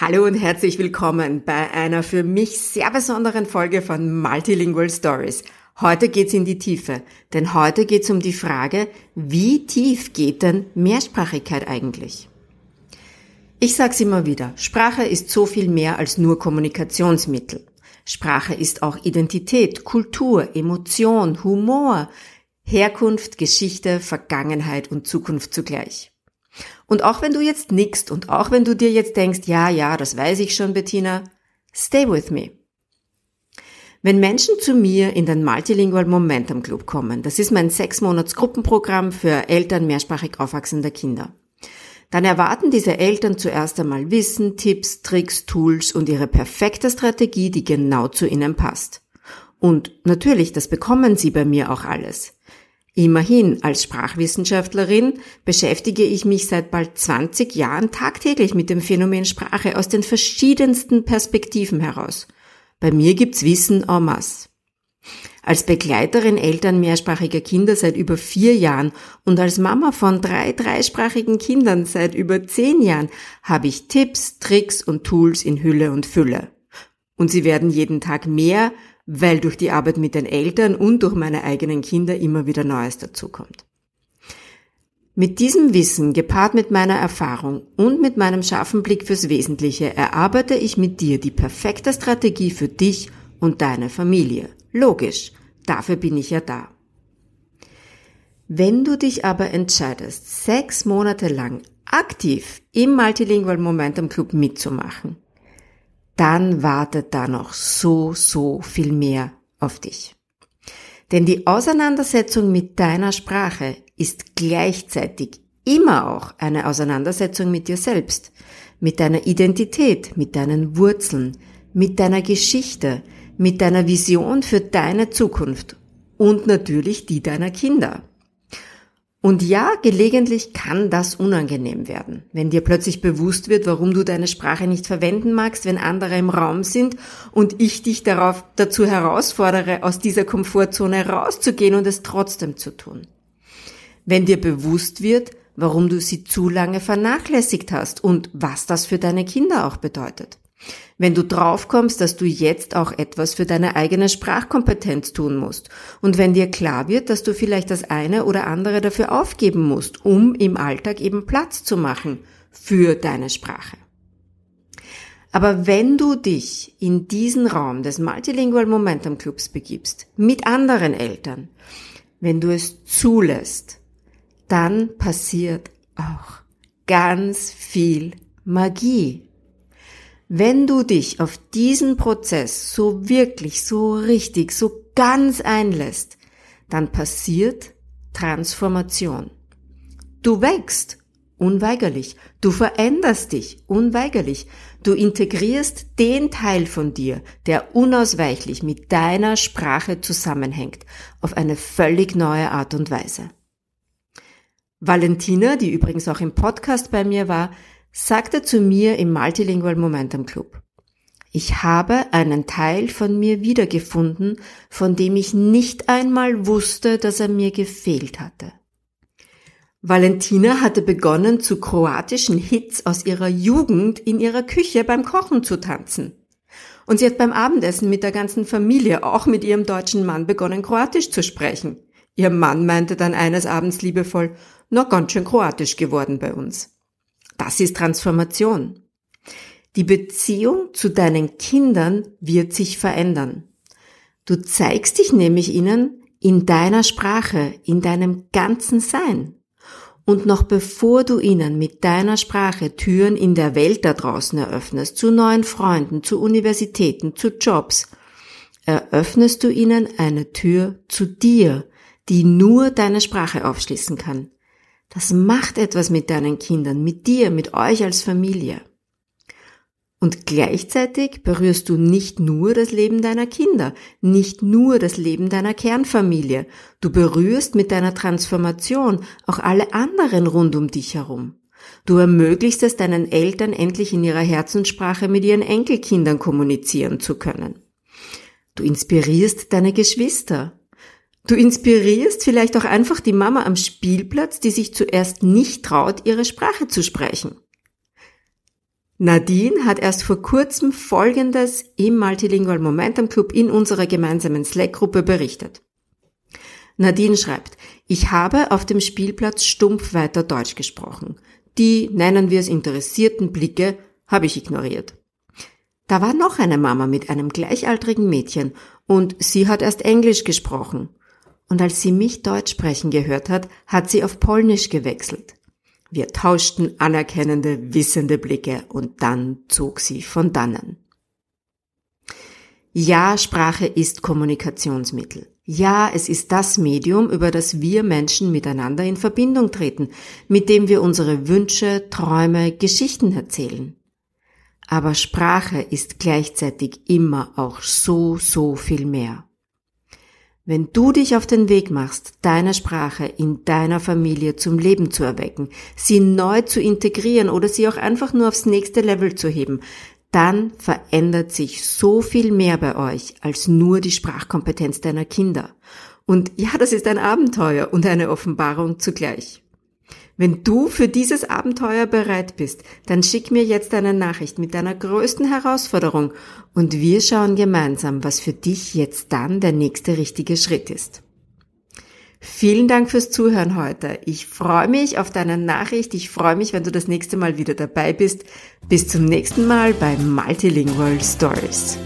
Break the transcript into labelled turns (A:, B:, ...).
A: Hallo und herzlich willkommen bei einer für mich sehr besonderen Folge von Multilingual Stories. Heute geht's in die Tiefe, denn heute geht's um die Frage, wie tief geht denn Mehrsprachigkeit eigentlich? Ich sag's immer wieder, Sprache ist so viel mehr als nur Kommunikationsmittel. Sprache ist auch Identität, Kultur, Emotion, Humor, Herkunft, Geschichte, Vergangenheit und Zukunft zugleich. Und auch wenn du jetzt nickst und auch wenn du dir jetzt denkst, ja, ja, das weiß ich schon, Bettina, stay with me. Wenn Menschen zu mir in den Multilingual Momentum Club kommen, das ist mein sechs Monats Gruppenprogramm für Eltern mehrsprachig aufwachsender Kinder, dann erwarten diese Eltern zuerst einmal Wissen, Tipps, Tricks, Tools und ihre perfekte Strategie, die genau zu ihnen passt. Und natürlich, das bekommen sie bei mir auch alles. Immerhin, als Sprachwissenschaftlerin beschäftige ich mich seit bald 20 Jahren tagtäglich mit dem Phänomen Sprache aus den verschiedensten Perspektiven heraus. Bei mir gibt's Wissen en masse. Als Begleiterin Eltern mehrsprachiger Kinder seit über vier Jahren und als Mama von drei dreisprachigen Kindern seit über zehn Jahren habe ich Tipps, Tricks und Tools in Hülle und Fülle. Und sie werden jeden Tag mehr, weil durch die Arbeit mit den Eltern und durch meine eigenen Kinder immer wieder Neues dazukommt. Mit diesem Wissen, gepaart mit meiner Erfahrung und mit meinem scharfen Blick fürs Wesentliche, erarbeite ich mit dir die perfekte Strategie für dich und deine Familie. Logisch, dafür bin ich ja da. Wenn du dich aber entscheidest, sechs Monate lang aktiv im Multilingual Momentum Club mitzumachen, dann wartet da noch so, so viel mehr auf dich. Denn die Auseinandersetzung mit deiner Sprache ist gleichzeitig immer auch eine Auseinandersetzung mit dir selbst, mit deiner Identität, mit deinen Wurzeln, mit deiner Geschichte, mit deiner Vision für deine Zukunft und natürlich die deiner Kinder. Und ja, gelegentlich kann das unangenehm werden, wenn dir plötzlich bewusst wird, warum du deine Sprache nicht verwenden magst, wenn andere im Raum sind und ich dich darauf dazu herausfordere, aus dieser Komfortzone rauszugehen und es trotzdem zu tun. Wenn dir bewusst wird, warum du sie zu lange vernachlässigt hast und was das für deine Kinder auch bedeutet. Wenn du draufkommst, dass du jetzt auch etwas für deine eigene Sprachkompetenz tun musst und wenn dir klar wird, dass du vielleicht das eine oder andere dafür aufgeben musst, um im Alltag eben Platz zu machen für deine Sprache. Aber wenn du dich in diesen Raum des Multilingual Momentum Clubs begibst, mit anderen Eltern, wenn du es zulässt, dann passiert auch ganz viel Magie. Wenn du dich auf diesen Prozess so wirklich, so richtig, so ganz einlässt, dann passiert Transformation. Du wächst unweigerlich, du veränderst dich unweigerlich, du integrierst den Teil von dir, der unausweichlich mit deiner Sprache zusammenhängt, auf eine völlig neue Art und Weise. Valentina, die übrigens auch im Podcast bei mir war, sagte zu mir im Multilingual Momentum Club. Ich habe einen Teil von mir wiedergefunden, von dem ich nicht einmal wusste, dass er mir gefehlt hatte. Valentina hatte begonnen, zu kroatischen Hits aus ihrer Jugend in ihrer Küche beim Kochen zu tanzen. Und sie hat beim Abendessen mit der ganzen Familie, auch mit ihrem deutschen Mann, begonnen, Kroatisch zu sprechen. Ihr Mann meinte dann eines Abends liebevoll, noch ganz schön kroatisch geworden bei uns. Das ist Transformation. Die Beziehung zu deinen Kindern wird sich verändern. Du zeigst dich nämlich ihnen in deiner Sprache, in deinem ganzen Sein. Und noch bevor du ihnen mit deiner Sprache Türen in der Welt da draußen eröffnest, zu neuen Freunden, zu Universitäten, zu Jobs, eröffnest du ihnen eine Tür zu dir, die nur deine Sprache aufschließen kann. Das macht etwas mit deinen Kindern, mit dir, mit euch als Familie. Und gleichzeitig berührst du nicht nur das Leben deiner Kinder, nicht nur das Leben deiner Kernfamilie, du berührst mit deiner Transformation auch alle anderen rund um dich herum. Du ermöglichst es deinen Eltern endlich in ihrer Herzenssprache mit ihren Enkelkindern kommunizieren zu können. Du inspirierst deine Geschwister, Du inspirierst vielleicht auch einfach die Mama am Spielplatz, die sich zuerst nicht traut, ihre Sprache zu sprechen. Nadine hat erst vor kurzem Folgendes im Multilingual Momentum Club in unserer gemeinsamen Slack-Gruppe berichtet. Nadine schreibt, ich habe auf dem Spielplatz stumpf weiter Deutsch gesprochen. Die, nennen wir es interessierten Blicke, habe ich ignoriert. Da war noch eine Mama mit einem gleichaltrigen Mädchen und sie hat erst Englisch gesprochen. Und als sie mich Deutsch sprechen gehört hat, hat sie auf Polnisch gewechselt. Wir tauschten anerkennende, wissende Blicke und dann zog sie von dannen. Ja, Sprache ist Kommunikationsmittel. Ja, es ist das Medium, über das wir Menschen miteinander in Verbindung treten, mit dem wir unsere Wünsche, Träume, Geschichten erzählen. Aber Sprache ist gleichzeitig immer auch so, so viel mehr. Wenn du dich auf den Weg machst, deine Sprache in deiner Familie zum Leben zu erwecken, sie neu zu integrieren oder sie auch einfach nur aufs nächste Level zu heben, dann verändert sich so viel mehr bei euch als nur die Sprachkompetenz deiner Kinder. Und ja, das ist ein Abenteuer und eine Offenbarung zugleich. Wenn du für dieses Abenteuer bereit bist, dann schick mir jetzt eine Nachricht mit deiner größten Herausforderung und wir schauen gemeinsam, was für dich jetzt dann der nächste richtige Schritt ist. Vielen Dank fürs Zuhören heute. Ich freue mich auf deine Nachricht. Ich freue mich, wenn du das nächste Mal wieder dabei bist. Bis zum nächsten Mal bei Multilingual Stories.